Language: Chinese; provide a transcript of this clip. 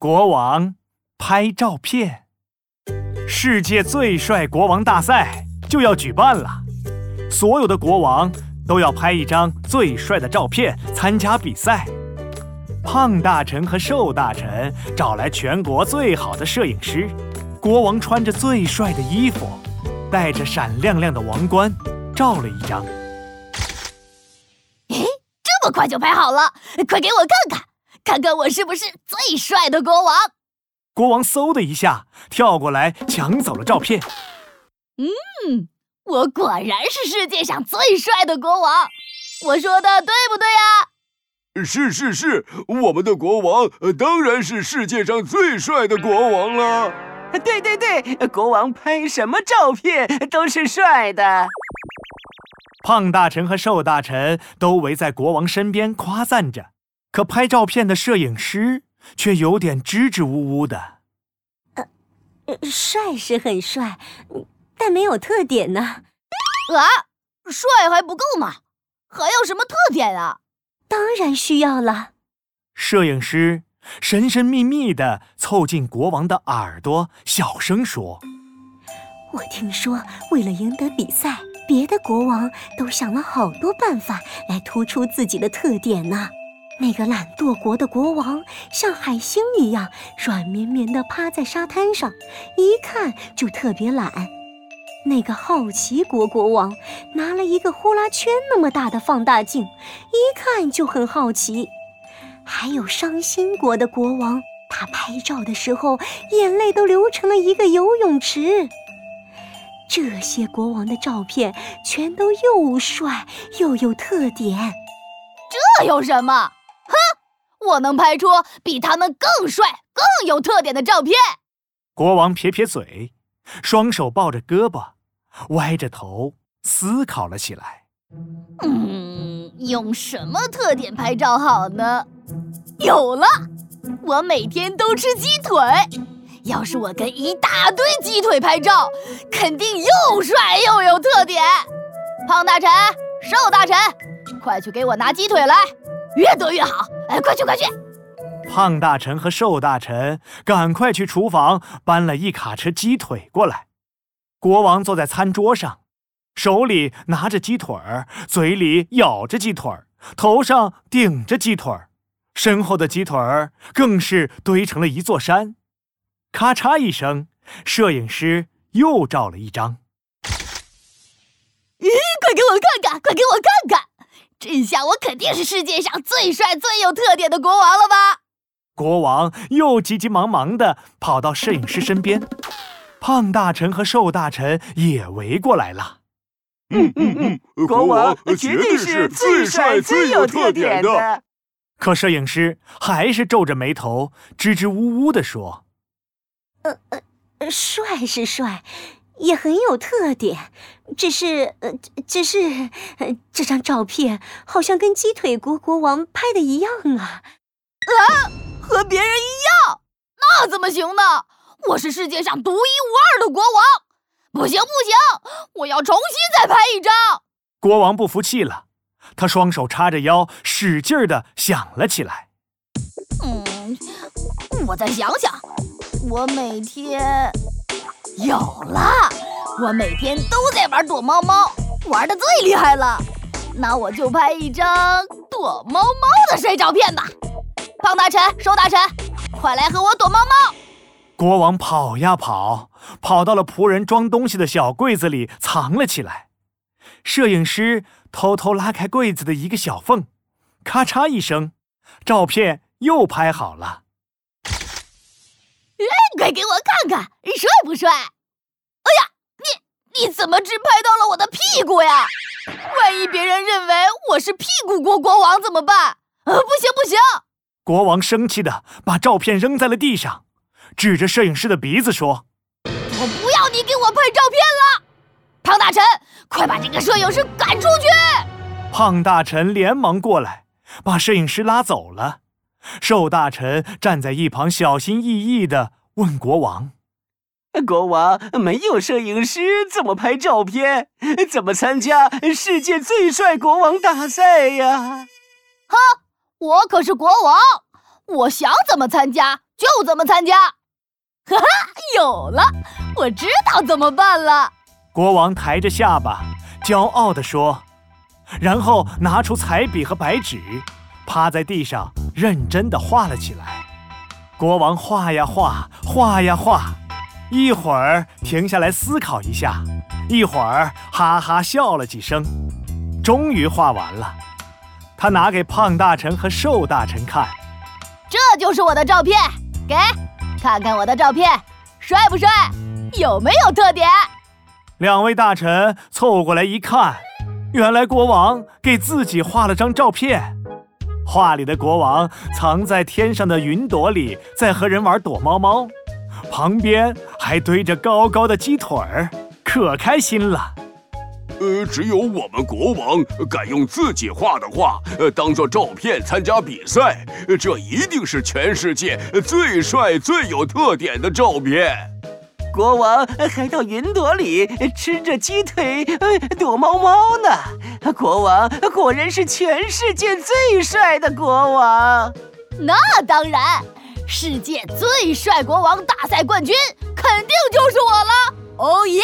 国王拍照片，世界最帅国王大赛就要举办了，所有的国王都要拍一张最帅的照片参加比赛。胖大臣和瘦大臣找来全国最好的摄影师，国王穿着最帅的衣服，戴着闪亮亮的王冠，照了一张。诶，这么快就拍好了，快给我看看！看看我是不是最帅的国王？国王嗖的一下跳过来抢走了照片。嗯，我果然是世界上最帅的国王。我说的对不对呀？是是是，我们的国王当然是世界上最帅的国王了。对对对，国王拍什么照片都是帅的。胖大臣和瘦大臣都围在国王身边夸赞着。可拍照片的摄影师却有点支支吾吾的。呃，帅是很帅，但没有特点呢。啊，帅还不够吗？还要什么特点啊？当然需要了。摄影师神神秘秘的凑近国王的耳朵，小声说：“我听说，为了赢得比赛，别的国王都想了好多办法来突出自己的特点呢。”那个懒惰国的国王像海星一样软绵绵地趴在沙滩上，一看就特别懒。那个好奇国国王拿了一个呼啦圈那么大的放大镜，一看就很好奇。还有伤心国的国王，他拍照的时候眼泪都流成了一个游泳池。这些国王的照片全都又帅又有特点，这有什么？我能拍出比他们更帅、更有特点的照片。国王撇撇嘴，双手抱着胳膊，歪着头思考了起来。嗯，用什么特点拍照好呢？有了，我每天都吃鸡腿。要是我跟一大堆鸡腿拍照，肯定又帅又有特点。胖大臣、瘦大臣，快去给我拿鸡腿来！越多越好！哎，快去快去！胖大臣和瘦大臣赶快去厨房搬了一卡车鸡腿过来。国王坐在餐桌上，手里拿着鸡腿儿，嘴里咬着鸡腿儿，头上顶着鸡腿儿，身后的鸡腿儿更是堆成了一座山。咔嚓一声，摄影师又照了一张。咦，快给我看看！快给我看看！这下我肯定是世界上最帅、最有特点的国王了吧？国王又急急忙忙地跑到摄影师身边，胖大臣和瘦大臣也围过来了。嗯嗯嗯，国王绝对是最帅、最有特点的。可摄影师还是皱着眉头，支支吾吾地说：“呃呃，帅是帅。”也很有特点，只是呃，只是这张照片好像跟鸡腿国国王拍的一样啊！啊，和别人一样，那怎么行呢？我是世界上独一无二的国王！不行不行，我要重新再拍一张！国王不服气了，他双手叉着腰，使劲的想了起来。嗯，我再想想，我每天。有了，我每天都在玩躲猫猫，玩的最厉害了。那我就拍一张躲猫猫的帅照片吧。胖大臣、瘦大臣，快来和我躲猫猫！国王跑呀跑，跑到了仆人装东西的小柜子里藏了起来。摄影师偷偷拉开柜子的一个小缝，咔嚓一声，照片又拍好了。快给我看看，帅不帅？哎呀，你你怎么只拍到了我的屁股呀？万一别人认为我是屁股国国王怎么办？呃，不行不行！国王生气的把照片扔在了地上，指着摄影师的鼻子说：“我不要你给我拍照片了！胖大臣，快把这个摄影师赶出去！”胖大臣连忙过来，把摄影师拉走了。瘦大臣站在一旁，小心翼翼地。问国王：“国王没有摄影师怎么拍照片？怎么参加世界最帅国王大赛呀？”“哈，我可是国王，我想怎么参加就怎么参加。哈哈，有了，我知道怎么办了。国王抬着下巴，骄傲地说，然后拿出彩笔和白纸，趴在地上认真地画了起来。国王画呀画，画呀画，一会儿停下来思考一下，一会儿哈哈笑了几声，终于画完了。他拿给胖大臣和瘦大臣看，这就是我的照片，给。看看我的照片，帅不帅？有没有特点？两位大臣凑过来一看，原来国王给自己画了张照片。画里的国王藏在天上的云朵里，在和人玩躲猫猫，旁边还堆着高高的鸡腿儿，可开心了。呃，只有我们国王敢用自己画的画，呃，当做照片参加比赛，这一定是全世界最帅、最有特点的照片。国王还到云朵里吃着鸡腿，躲猫猫呢。国王果然是全世界最帅的国王。那当然，世界最帅国王大赛冠军肯定就是我了。哦耶！